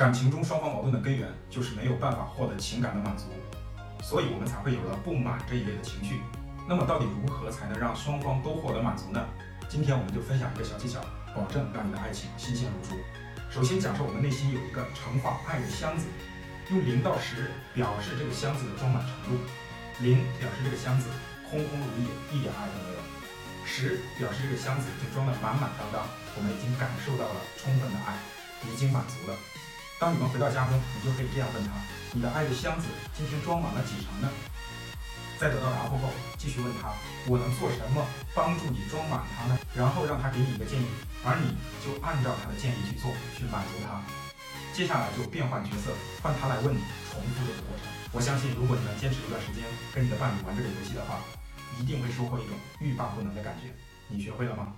感情中双方矛盾的根源就是没有办法获得情感的满足，所以我们才会有了不满这一类的情绪。那么到底如何才能让双方都获得满足呢？今天我们就分享一个小技巧，保证让你的爱情新鲜如初。首先，假设我们内心有一个盛放爱的箱子，用零到十表示这个箱子的装满程度。零表示这个箱子空空如也，一点爱都没有；十表示这个箱子已经装得满满当当，我们已经感受到了充分的爱，已经满足了。当你们回到家中，你就可以这样问他：你的爱的箱子今天装满了几成呢？在得到答复后，继续问他：“我能做什么帮助你装满它呢？”然后让他给你一个建议，而你就按照他的建议去做，去满足他。接下来就变换角色，换他来问你，重复这个过程。我相信，如果你能坚持一段时间跟你的伴侣玩这个游戏的话，一定会收获一种欲罢不能的感觉。你学会了吗？